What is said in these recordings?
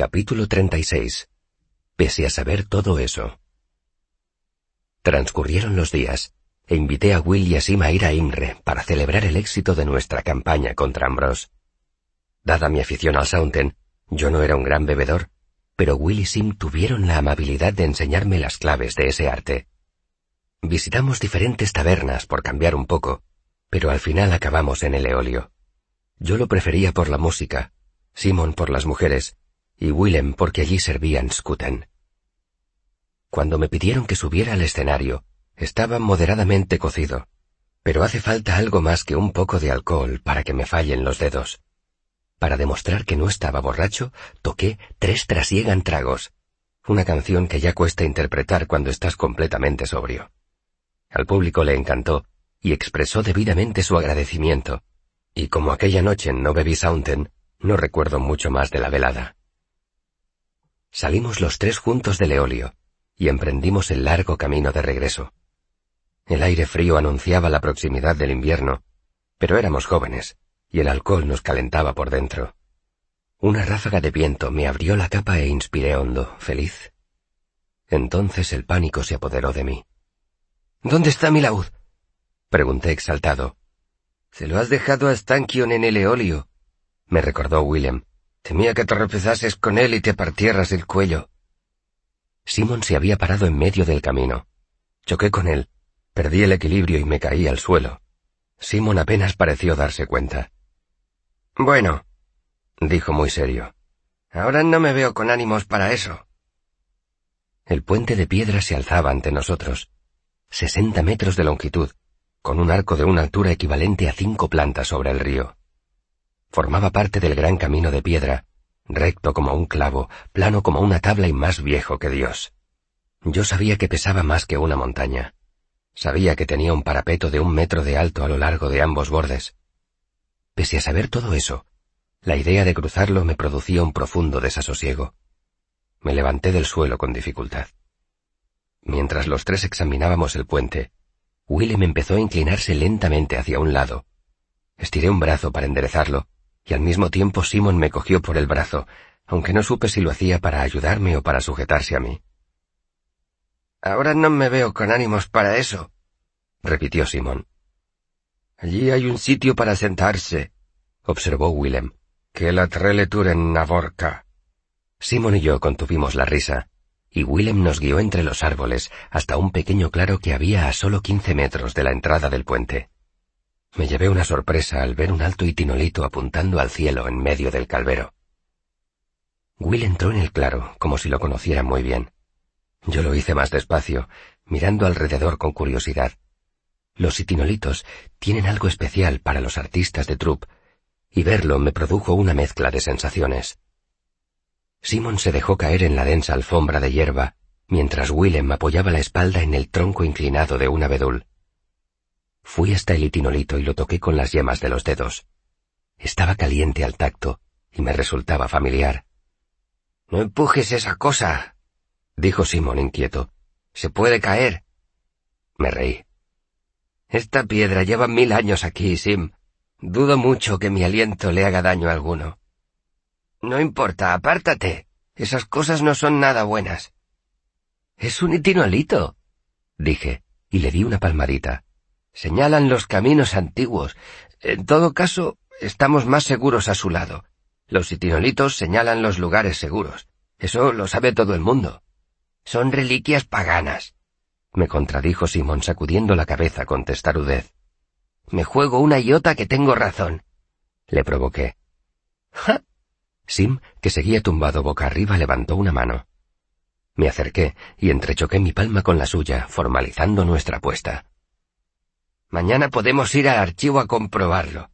Capítulo 36. Pese a saber todo eso. Transcurrieron los días, e invité a Will y a Sim a ir a Imre para celebrar el éxito de nuestra campaña contra Ambrose. Dada mi afición al Soundten, yo no era un gran bebedor, pero Will y Sim tuvieron la amabilidad de enseñarme las claves de ese arte. Visitamos diferentes tabernas por cambiar un poco, pero al final acabamos en el eolio. Yo lo prefería por la música, Simon por las mujeres, y Willem porque allí servían Skuten. Cuando me pidieron que subiera al escenario, estaba moderadamente cocido, pero hace falta algo más que un poco de alcohol para que me fallen los dedos. Para demostrar que no estaba borracho, toqué Tres trasiegan tragos, una canción que ya cuesta interpretar cuando estás completamente sobrio. Al público le encantó y expresó debidamente su agradecimiento, y como aquella noche no bebí Sounten, no recuerdo mucho más de la velada. Salimos los tres juntos del Eolio y emprendimos el largo camino de regreso. El aire frío anunciaba la proximidad del invierno, pero éramos jóvenes y el alcohol nos calentaba por dentro. Una ráfaga de viento me abrió la capa e inspiré hondo, feliz. Entonces el pánico se apoderó de mí. ¿Dónde está mi laúd? Pregunté exaltado. Se lo has dejado a Stankion en el Eolio, me recordó William. Temía que te tropezases con él y te partieras el cuello. Simon se había parado en medio del camino. Choqué con él, perdí el equilibrio y me caí al suelo. Simon apenas pareció darse cuenta. Bueno, dijo muy serio. Ahora no me veo con ánimos para eso. El puente de piedra se alzaba ante nosotros, sesenta metros de longitud, con un arco de una altura equivalente a cinco plantas sobre el río. Formaba parte del gran camino de piedra, recto como un clavo, plano como una tabla y más viejo que Dios. Yo sabía que pesaba más que una montaña. Sabía que tenía un parapeto de un metro de alto a lo largo de ambos bordes. Pese a saber todo eso, la idea de cruzarlo me producía un profundo desasosiego. Me levanté del suelo con dificultad. Mientras los tres examinábamos el puente, Willem empezó a inclinarse lentamente hacia un lado. Estiré un brazo para enderezarlo, y al mismo tiempo Simon me cogió por el brazo, aunque no supe si lo hacía para ayudarme o para sujetarse a mí. Ahora no me veo con ánimos para eso, repitió Simon. Allí hay un sitio para sentarse, observó Willem, que la treleturen Navorca. Simon y yo contuvimos la risa, y Willem nos guió entre los árboles hasta un pequeño claro que había a solo quince metros de la entrada del puente. Me llevé una sorpresa al ver un alto itinolito apuntando al cielo en medio del calvero. Will entró en el claro, como si lo conociera muy bien. Yo lo hice más despacio, mirando alrededor con curiosidad. Los itinolitos tienen algo especial para los artistas de troupe, y verlo me produjo una mezcla de sensaciones. Simon se dejó caer en la densa alfombra de hierba, mientras Willem apoyaba la espalda en el tronco inclinado de un abedul. Fui hasta el itinolito y lo toqué con las yemas de los dedos. Estaba caliente al tacto y me resultaba familiar. No empujes esa cosa, dijo Simón inquieto. Se puede caer. Me reí. Esta piedra lleva mil años aquí, Sim. Dudo mucho que mi aliento le haga daño alguno. No importa, apártate. Esas cosas no son nada buenas. Es un itinolito, dije, y le di una palmadita. Señalan los caminos antiguos. En todo caso, estamos más seguros a su lado. Los itinolitos señalan los lugares seguros. Eso lo sabe todo el mundo. Son reliquias paganas. Me contradijo Simón sacudiendo la cabeza con testarudez. Me juego una iota que tengo razón. Le provoqué. ¡Ja! Sim, que seguía tumbado boca arriba, levantó una mano. Me acerqué y entrechoqué mi palma con la suya, formalizando nuestra apuesta. Mañana podemos ir al archivo a comprobarlo.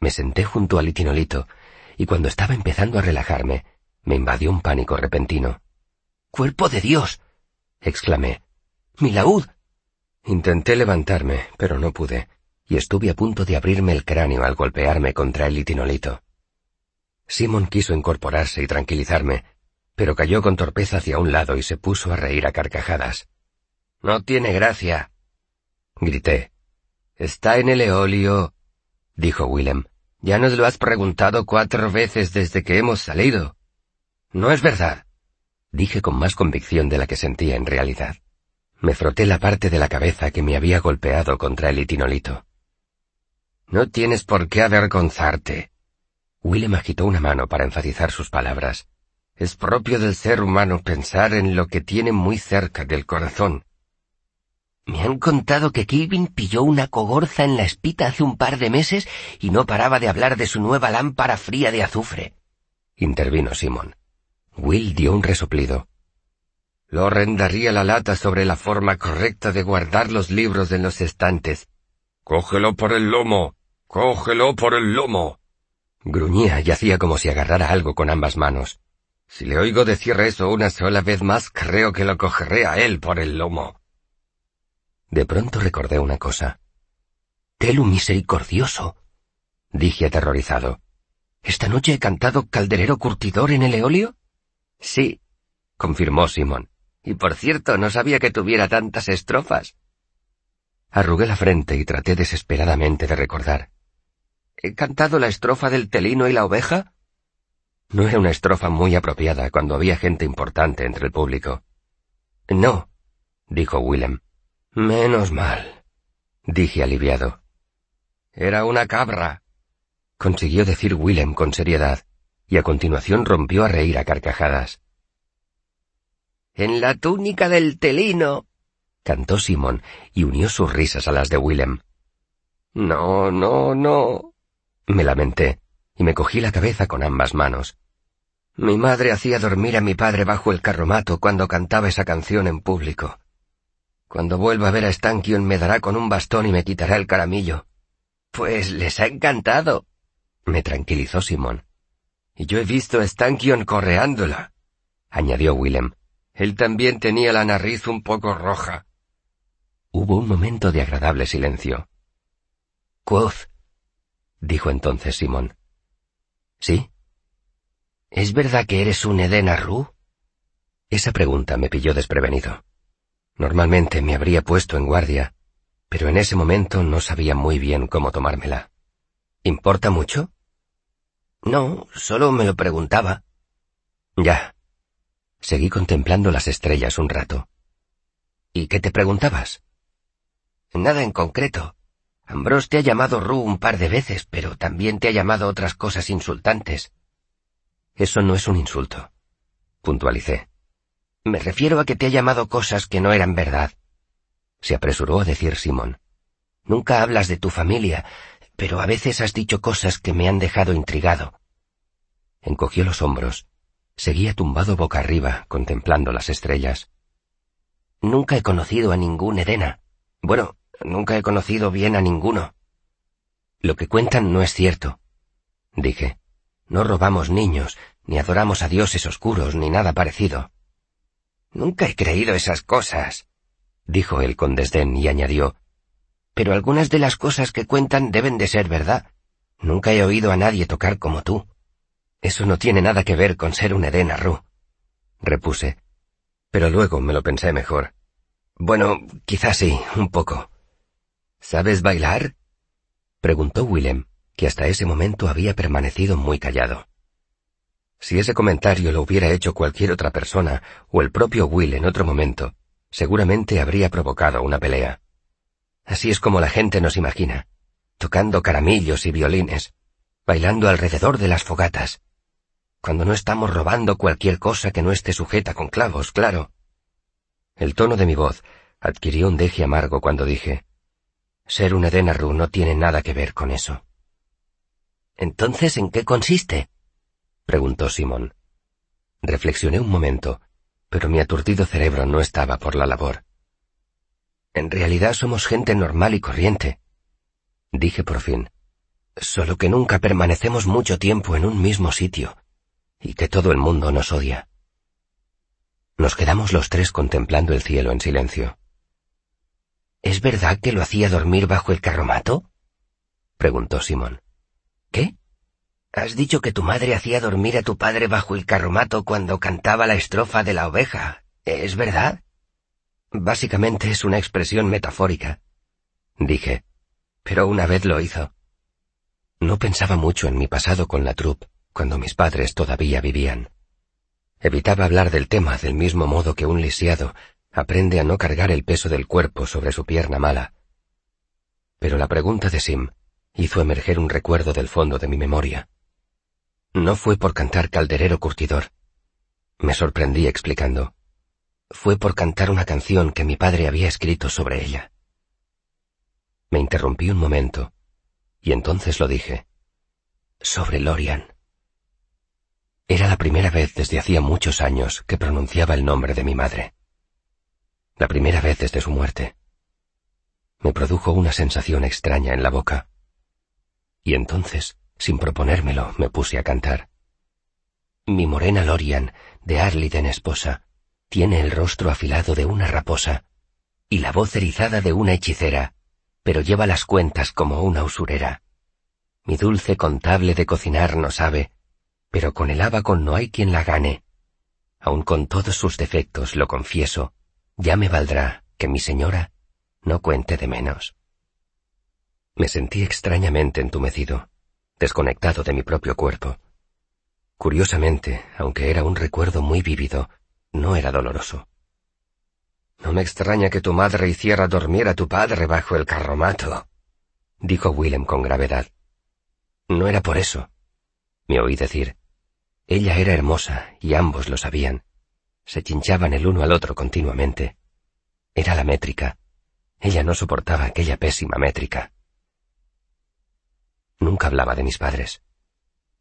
Me senté junto al itinolito, y cuando estaba empezando a relajarme, me invadió un pánico repentino. ¡Cuerpo de Dios! exclamé. ¡Mi laúd! Intenté levantarme, pero no pude, y estuve a punto de abrirme el cráneo al golpearme contra el itinolito. Simon quiso incorporarse y tranquilizarme, pero cayó con torpeza hacia un lado y se puso a reír a carcajadas. No tiene gracia, grité. Está en el eolio, dijo Willem. Ya nos lo has preguntado cuatro veces desde que hemos salido. No es verdad, dije con más convicción de la que sentía en realidad. Me froté la parte de la cabeza que me había golpeado contra el itinolito. No tienes por qué avergonzarte. Willem agitó una mano para enfatizar sus palabras. Es propio del ser humano pensar en lo que tiene muy cerca del corazón. Me han contado que Kevin pilló una cogorza en la espita hace un par de meses y no paraba de hablar de su nueva lámpara fría de azufre. Intervino Simon. Will dio un resoplido. Lo rendaría la lata sobre la forma correcta de guardar los libros en los estantes. Cógelo por el lomo. Cógelo por el lomo. Gruñía y hacía como si agarrara algo con ambas manos. Si le oigo decir eso una sola vez más, creo que lo cogeré a él por el lomo. De pronto recordé una cosa. Telu misericordioso, dije aterrorizado. ¿Esta noche he cantado calderero curtidor en el eolio? Sí, confirmó Simón. Y por cierto, no sabía que tuviera tantas estrofas. Arrugué la frente y traté desesperadamente de recordar. ¿He cantado la estrofa del telino y la oveja? No era una estrofa muy apropiada cuando había gente importante entre el público. No, dijo Willem. Menos mal, dije aliviado. Era una cabra, consiguió decir Willem con seriedad, y a continuación rompió a reír a carcajadas. En la túnica del telino, cantó Simón y unió sus risas a las de Willem. No, no, no, me lamenté y me cogí la cabeza con ambas manos. Mi madre hacía dormir a mi padre bajo el carromato cuando cantaba esa canción en público. Cuando vuelva a ver a Stankion me dará con un bastón y me quitará el caramillo. Pues les ha encantado, me tranquilizó Simón. Y yo he visto a Stankion correándola, añadió Willem. Él también tenía la nariz un poco roja. Hubo un momento de agradable silencio. Quoth, dijo entonces Simón. ¿Sí? ¿Es verdad que eres un Eden Arru? Esa pregunta me pilló desprevenido. Normalmente me habría puesto en guardia, pero en ese momento no sabía muy bien cómo tomármela. ¿Importa mucho? No, solo me lo preguntaba. Ya. Seguí contemplando las estrellas un rato. ¿Y qué te preguntabas? Nada en concreto. Ambrose te ha llamado Ru un par de veces, pero también te ha llamado otras cosas insultantes. Eso no es un insulto, puntualicé. Me refiero a que te ha llamado cosas que no eran verdad. Se apresuró a decir Simón. Nunca hablas de tu familia, pero a veces has dicho cosas que me han dejado intrigado. Encogió los hombros. Seguía tumbado boca arriba, contemplando las estrellas. Nunca he conocido a ningún Edena. Bueno, Nunca he conocido bien a ninguno. Lo que cuentan no es cierto, dije. No robamos niños, ni adoramos a dioses oscuros, ni nada parecido. Nunca he creído esas cosas, dijo él con desdén y añadió. Pero algunas de las cosas que cuentan deben de ser verdad. Nunca he oído a nadie tocar como tú. Eso no tiene nada que ver con ser un Edén Ru, repuse. Pero luego me lo pensé mejor. Bueno, quizás sí, un poco. ¿Sabes bailar? preguntó Willem, que hasta ese momento había permanecido muy callado. Si ese comentario lo hubiera hecho cualquier otra persona o el propio Will en otro momento, seguramente habría provocado una pelea. Así es como la gente nos imagina, tocando caramillos y violines, bailando alrededor de las fogatas, cuando no estamos robando cualquier cosa que no esté sujeta con clavos, claro. El tono de mi voz adquirió un deje amargo cuando dije, ser un Edenaru no tiene nada que ver con eso. Entonces, ¿en qué consiste? Preguntó Simón. Reflexioné un momento, pero mi aturdido cerebro no estaba por la labor. En realidad somos gente normal y corriente, dije por fin, solo que nunca permanecemos mucho tiempo en un mismo sitio, y que todo el mundo nos odia. Nos quedamos los tres contemplando el cielo en silencio. ¿Es verdad que lo hacía dormir bajo el carromato? preguntó Simón. ¿Qué? Has dicho que tu madre hacía dormir a tu padre bajo el carromato cuando cantaba la estrofa de la oveja. ¿Es verdad? Básicamente es una expresión metafórica, dije, pero una vez lo hizo. No pensaba mucho en mi pasado con la troupe, cuando mis padres todavía vivían. Evitaba hablar del tema del mismo modo que un lisiado aprende a no cargar el peso del cuerpo sobre su pierna mala. Pero la pregunta de Sim hizo emerger un recuerdo del fondo de mi memoria. No fue por cantar calderero curtidor. Me sorprendí explicando. Fue por cantar una canción que mi padre había escrito sobre ella. Me interrumpí un momento, y entonces lo dije. Sobre Lorian. Era la primera vez desde hacía muchos años que pronunciaba el nombre de mi madre. La primera vez desde su muerte. Me produjo una sensación extraña en la boca. Y entonces, sin proponérmelo, me puse a cantar. Mi morena Lorian, de Arliden esposa, tiene el rostro afilado de una raposa y la voz erizada de una hechicera, pero lleva las cuentas como una usurera. Mi dulce contable de cocinar no sabe, pero con el abacón no hay quien la gane. Aun con todos sus defectos, lo confieso, ya me valdrá que mi señora no cuente de menos. Me sentí extrañamente entumecido, desconectado de mi propio cuerpo. Curiosamente, aunque era un recuerdo muy vívido, no era doloroso. No me extraña que tu madre hiciera dormir a tu padre bajo el carromato, dijo Willem con gravedad. No era por eso. Me oí decir. Ella era hermosa y ambos lo sabían. Se chinchaban el uno al otro continuamente. Era la métrica. Ella no soportaba aquella pésima métrica. Hablaba de mis padres,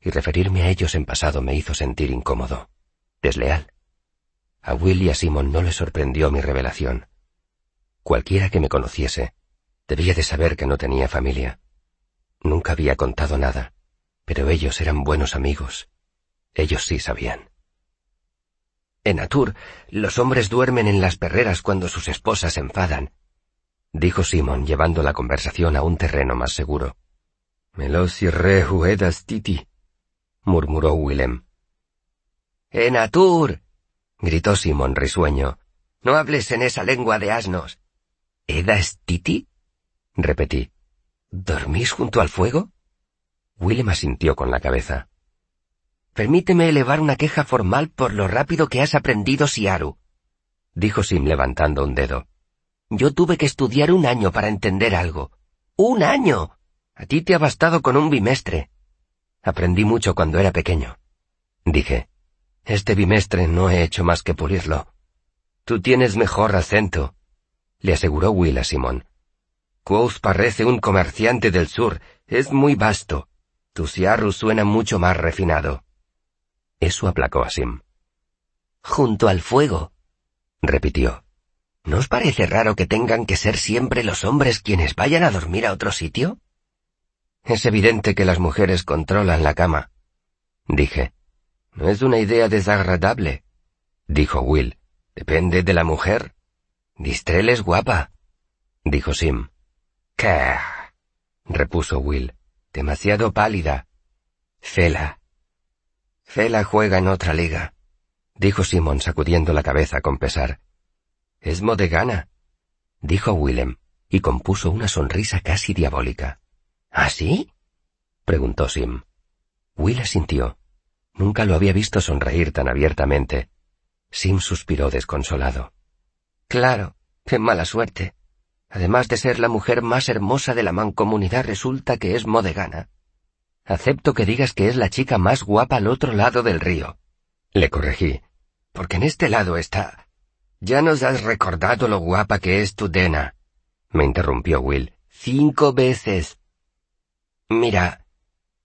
y referirme a ellos en pasado me hizo sentir incómodo, desleal. A Will y a Simon no les sorprendió mi revelación. Cualquiera que me conociese debía de saber que no tenía familia. Nunca había contado nada, pero ellos eran buenos amigos. Ellos sí sabían. En Atur, los hombres duermen en las perreras cuando sus esposas se enfadan, dijo Simon llevando la conversación a un terreno más seguro. Melosi re huedas titi, murmuró Willem. En Atur, gritó Simon risueño. No hables en esa lengua de asnos. ¿Edas titi? repetí. ¿Dormís junto al fuego? Willem asintió con la cabeza. Permíteme elevar una queja formal por lo rápido que has aprendido Siaru, dijo Sim levantando un dedo. Yo tuve que estudiar un año para entender algo. ¡Un año! A ti te ha bastado con un bimestre. Aprendí mucho cuando era pequeño. Dije, este bimestre no he hecho más que pulirlo. Tú tienes mejor acento, le aseguró Will a Simón. Quoth parece un comerciante del sur, es muy vasto. Tu siarru suena mucho más refinado. Eso aplacó a Sim. Junto al fuego, repitió. ¿No os parece raro que tengan que ser siempre los hombres quienes vayan a dormir a otro sitio? Es evidente que las mujeres controlan la cama, dije. No es una idea desagradable, dijo Will. Depende de la mujer. Distrel es guapa, dijo Sim. ¿Qué? repuso Will. Demasiado pálida. Fela. Fela juega en otra liga, dijo Simon sacudiendo la cabeza con pesar. Es modegana, dijo Willem, y compuso una sonrisa casi diabólica. ¿Ah, sí? preguntó Sim. Will asintió. Nunca lo había visto sonreír tan abiertamente. Sim suspiró desconsolado. Claro, qué mala suerte. Además de ser la mujer más hermosa de la mancomunidad, resulta que es modegana. Acepto que digas que es la chica más guapa al otro lado del río. Le corregí. Porque en este lado está. Ya nos has recordado lo guapa que es tu Dena. Me interrumpió Will. Cinco veces. Mira,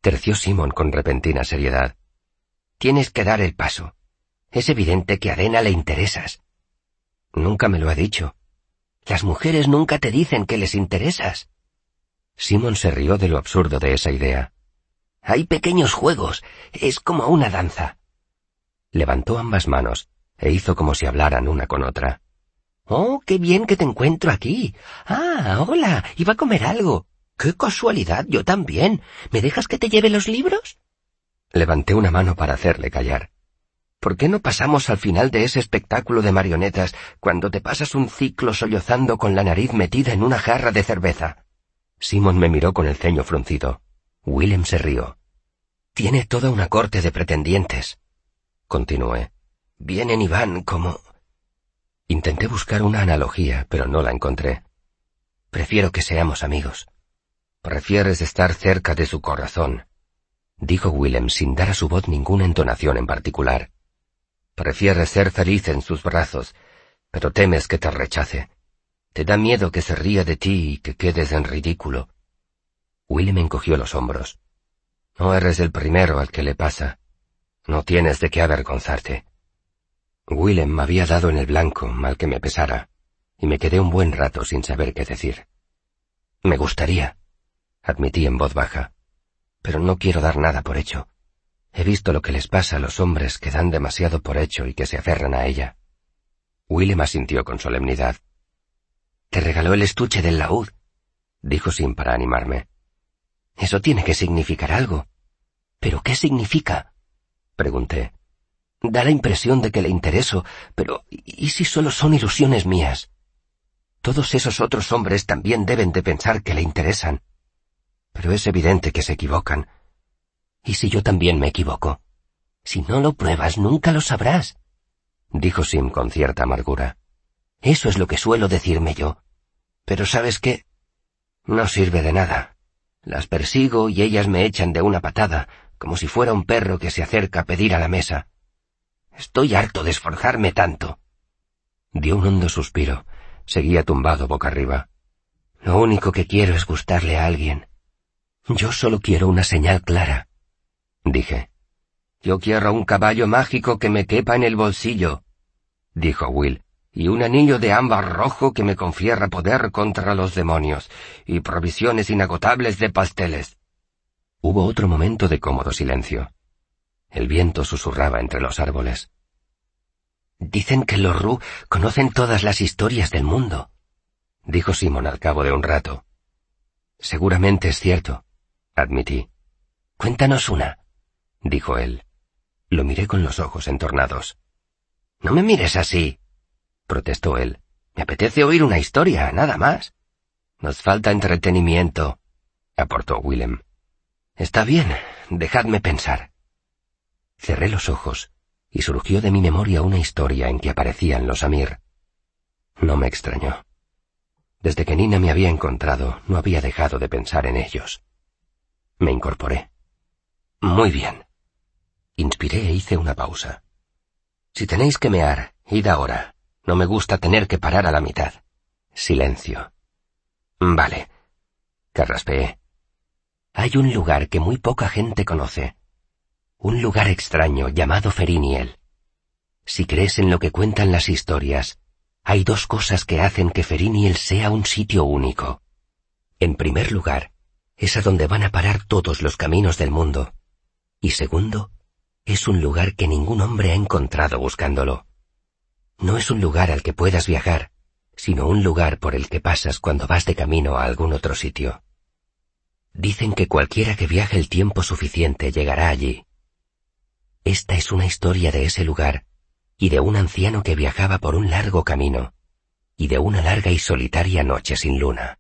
terció Simon con repentina seriedad. Tienes que dar el paso. Es evidente que a Dena le interesas. Nunca me lo ha dicho. Las mujeres nunca te dicen que les interesas. Simon se rió de lo absurdo de esa idea. Hay pequeños juegos. Es como una danza. Levantó ambas manos e hizo como si hablaran una con otra. Oh, qué bien que te encuentro aquí. Ah, hola, iba a comer algo. ¡Qué casualidad! Yo también. ¿Me dejas que te lleve los libros? Levanté una mano para hacerle callar. ¿Por qué no pasamos al final de ese espectáculo de marionetas cuando te pasas un ciclo sollozando con la nariz metida en una jarra de cerveza? Simon me miró con el ceño fruncido. Willem se rió. Tiene toda una corte de pretendientes. Continué. Vienen y van como... Intenté buscar una analogía, pero no la encontré. Prefiero que seamos amigos. Prefieres estar cerca de su corazón, dijo Willem sin dar a su voz ninguna entonación en particular. Prefieres ser feliz en sus brazos, pero temes que te rechace. Te da miedo que se ría de ti y que quedes en ridículo. Willem encogió los hombros. No eres el primero al que le pasa. No tienes de qué avergonzarte. Willem me había dado en el blanco, mal que me pesara, y me quedé un buen rato sin saber qué decir. Me gustaría, admití en voz baja, pero no quiero dar nada por hecho. He visto lo que les pasa a los hombres que dan demasiado por hecho y que se aferran a ella. Willem asintió con solemnidad. Te regaló el estuche del laúd, dijo Sim para animarme. Eso tiene que significar algo. ¿Pero qué significa? pregunté. Da la impresión de que le intereso, pero ¿y si solo son ilusiones mías? Todos esos otros hombres también deben de pensar que le interesan. Pero es evidente que se equivocan. ¿Y si yo también me equivoco? Si no lo pruebas, nunca lo sabrás, dijo Sim con cierta amargura. Eso es lo que suelo decirme yo. Pero ¿sabes qué? No sirve de nada. Las persigo y ellas me echan de una patada, como si fuera un perro que se acerca a pedir a la mesa. Estoy harto de esforzarme tanto. Dio un hondo suspiro. Seguía tumbado boca arriba. Lo único que quiero es gustarle a alguien. Yo solo quiero una señal clara. Dije. Yo quiero un caballo mágico que me quepa en el bolsillo, dijo Will, y un anillo de ámbar rojo que me confiera poder contra los demonios, y provisiones inagotables de pasteles. Hubo otro momento de cómodo silencio. El viento susurraba entre los árboles. Dicen que los Ru conocen todas las historias del mundo, dijo Simon al cabo de un rato. Seguramente es cierto, admití. Cuéntanos una, dijo él. Lo miré con los ojos entornados. No me mires así, protestó él. Me apetece oír una historia, nada más. Nos falta entretenimiento, aportó Willem. Está bien, dejadme pensar. Cerré los ojos y surgió de mi memoria una historia en que aparecían los Amir. No me extrañó. Desde que Nina me había encontrado, no había dejado de pensar en ellos. Me incorporé. Muy bien. Inspiré e hice una pausa. Si tenéis que mear, id ahora. No me gusta tener que parar a la mitad. Silencio. Vale. Carraspeé. Hay un lugar que muy poca gente conoce. Un lugar extraño llamado Feriniel. Si crees en lo que cuentan las historias, hay dos cosas que hacen que Feriniel sea un sitio único. En primer lugar, es a donde van a parar todos los caminos del mundo. Y segundo, es un lugar que ningún hombre ha encontrado buscándolo. No es un lugar al que puedas viajar, sino un lugar por el que pasas cuando vas de camino a algún otro sitio. Dicen que cualquiera que viaje el tiempo suficiente llegará allí. Esta es una historia de ese lugar, y de un anciano que viajaba por un largo camino, y de una larga y solitaria noche sin luna.